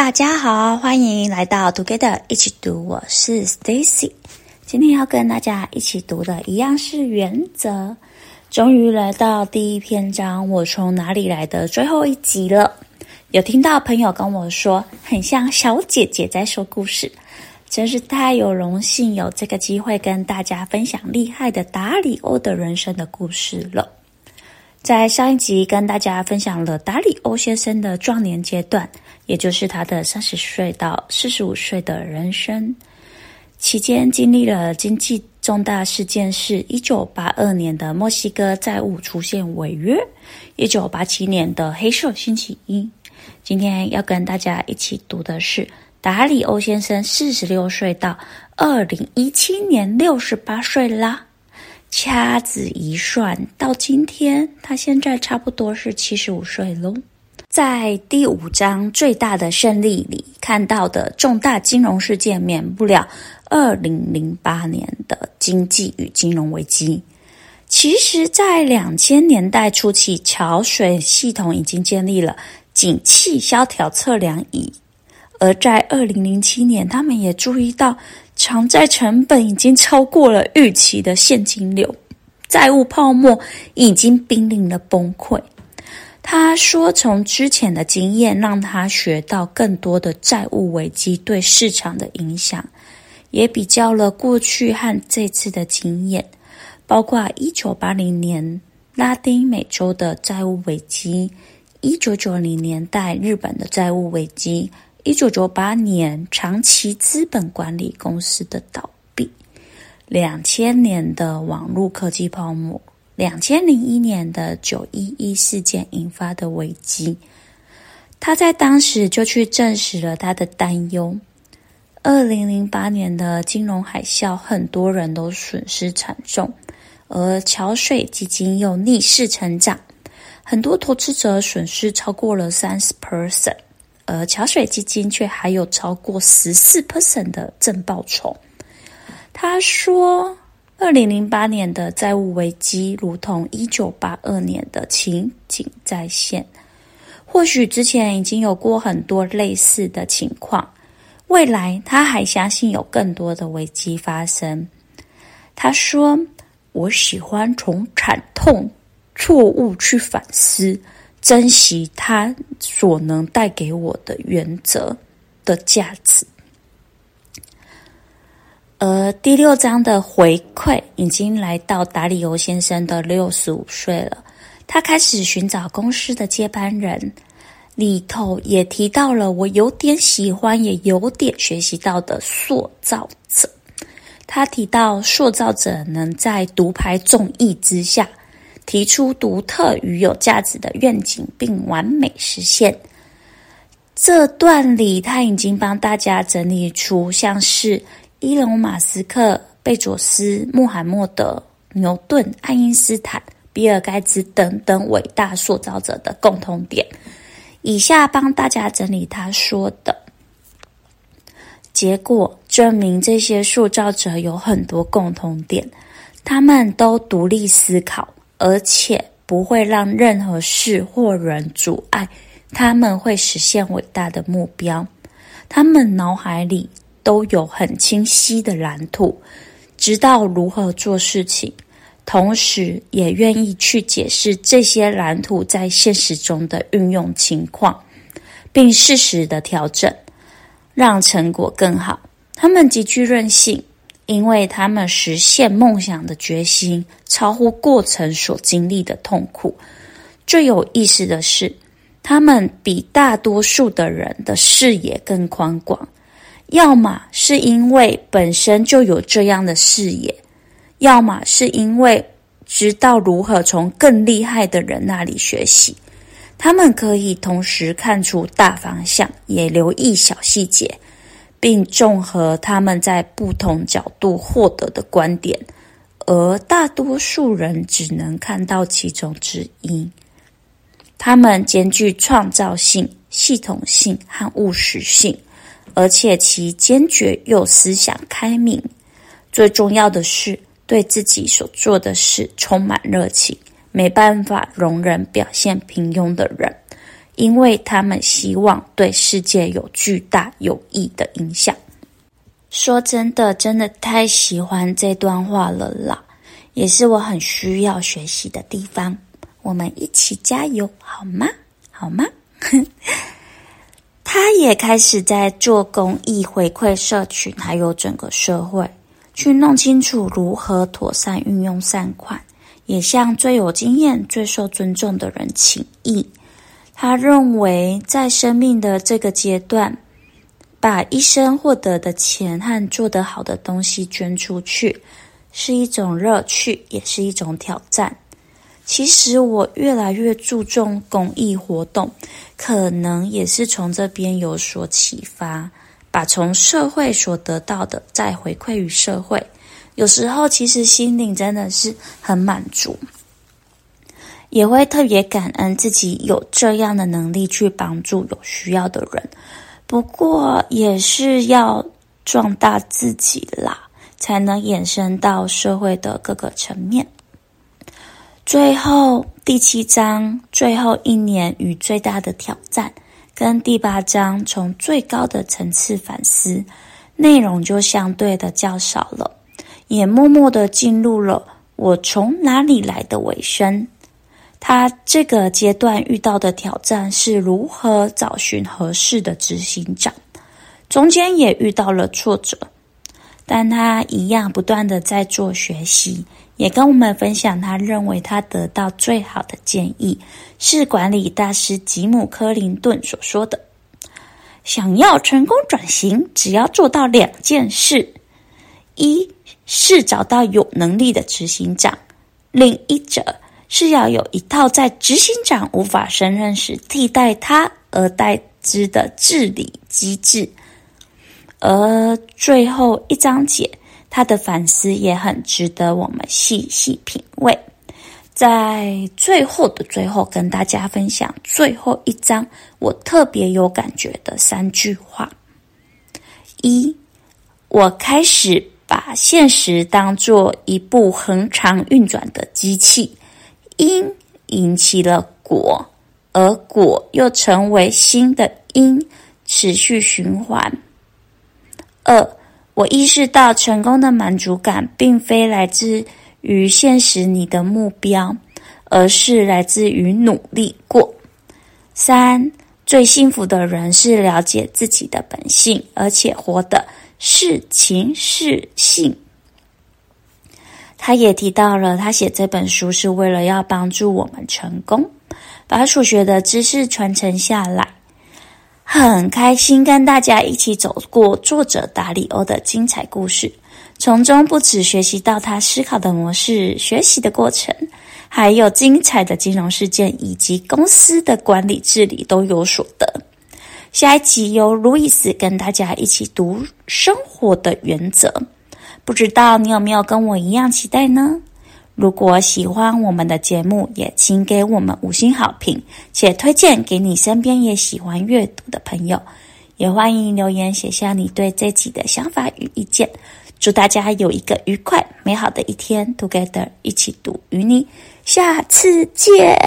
大家好，欢迎来到 Together 一起读。我是 Stacy，今天要跟大家一起读的一样是原则。终于来到第一篇章，我从哪里来的最后一集了。有听到朋友跟我说，很像小姐姐在说故事，真是太有荣幸有这个机会跟大家分享厉害的达里欧的人生的故事了。在上一集跟大家分享了达里欧先生的壮年阶段，也就是他的三十岁到四十五岁的人生期间，经历了经济重大事件是一九八二年的墨西哥债务出现违约，一九八七年的黑色星期一。今天要跟大家一起读的是达里欧先生四十六岁到二零一七年六十八岁啦。掐指一算，到今天，他现在差不多是七十五岁喽。在第五章最大的胜利里看到的重大金融事件，免不了二零零八年的经济与金融危机。其实，在两千年代初期，桥水系统已经建立了景气萧条测量仪，而在二零零七年，他们也注意到。偿债成本已经超过了预期的现金流，债务泡沫已经濒临了崩溃。他说，从之前的经验让他学到更多的债务危机对市场的影响，也比较了过去和这次的经验，包括一九八零年拉丁美洲的债务危机，一九九零年代日本的债务危机。一九九八年，长期资本管理公司的倒闭；两千年的网络科技泡沫；两千零一年的九一一事件引发的危机，他在当时就去证实了他的担忧。二零零八年的金融海啸，很多人都损失惨重，而桥水基金又逆势成长，很多投资者损失超过了三十 percent。而桥水基金却还有超过十四 percent 的正报酬。他说，二零零八年的债务危机如同一九八二年的情景再现。或许之前已经有过很多类似的情况，未来他还相信有更多的危机发生。他说：“我喜欢从惨痛、错误去反思。”珍惜它所能带给我的原则的价值。而第六章的回馈已经来到达里欧先生的六十五岁了，他开始寻找公司的接班人。里头也提到了我有点喜欢，也有点学习到的塑造者。他提到塑造者能在独排众议之下。提出独特与有价值的愿景，并完美实现。这段里，他已经帮大家整理出像是伊隆·马斯克、贝佐斯、穆罕默德、牛顿、爱因斯坦、比尔·盖茨等等伟大塑造者的共同点。以下帮大家整理他说的结果，证明这些塑造者有很多共同点，他们都独立思考。而且不会让任何事或人阻碍他们会实现伟大的目标。他们脑海里都有很清晰的蓝图，知道如何做事情，同时也愿意去解释这些蓝图在现实中的运用情况，并适时的调整，让成果更好。他们极具韧性。因为他们实现梦想的决心超乎过程所经历的痛苦。最有意思的是，他们比大多数的人的视野更宽广，要么是因为本身就有这样的视野，要么是因为知道如何从更厉害的人那里学习。他们可以同时看出大方向，也留意小细节。并综合他们在不同角度获得的观点，而大多数人只能看到其中之一。他们兼具创造性、系统性和务实性，而且其坚决又思想开明。最重要的是，对自己所做的事充满热情，没办法容忍表现平庸的人，因为他们希望对世界有巨大有益的影响。说真的，真的太喜欢这段话了啦，也是我很需要学习的地方。我们一起加油，好吗？好吗？他也开始在做公益，回馈社群，还有整个社会，去弄清楚如何妥善运用善款，也向最有经验、最受尊重的人请益。他认为，在生命的这个阶段，把一生获得的钱和做得好的东西捐出去，是一种乐趣，也是一种挑战。其实我越来越注重公益活动，可能也是从这边有所启发，把从社会所得到的再回馈于社会。有时候其实心灵真的是很满足，也会特别感恩自己有这样的能力去帮助有需要的人。不过也是要壮大自己啦，才能延伸到社会的各个层面。最后第七章最后一年与最大的挑战，跟第八章从最高的层次反思，内容就相对的较少了，也默默的进入了我从哪里来的尾声。他这个阶段遇到的挑战是如何找寻合适的执行长，中间也遇到了挫折，但他一样不断的在做学习。也跟我们分享，他认为他得到最好的建议是管理大师吉姆·柯林顿所说的：“想要成功转型，只要做到两件事：一是找到有能力的执行长；另一者是要有一套在执行长无法胜任时替代他而代之的治理机制。”而最后一章节。他的反思也很值得我们细细品味。在最后的最后，跟大家分享最后一章我特别有感觉的三句话：一，我开始把现实当作一部恒常运转的机器，因引起了果，而果又成为新的因，持续循环。二。我意识到，成功的满足感并非来自于现实你的目标，而是来自于努力过。三，最幸福的人是了解自己的本性，而且活得是情是性。他也提到了，他写这本书是为了要帮助我们成功，把所学的知识传承下来。很开心跟大家一起走过作者达里欧的精彩故事，从中不止学习到他思考的模式、学习的过程，还有精彩的金融事件以及公司的管理治理都有所得。下一集由路易斯跟大家一起读《生活的原则》，不知道你有没有跟我一样期待呢？如果喜欢我们的节目，也请给我们五星好评，且推荐给你身边也喜欢阅读的朋友。也欢迎留言写下你对这集的想法与意见。祝大家有一个愉快美好的一天，Together 一起读，与你下次见。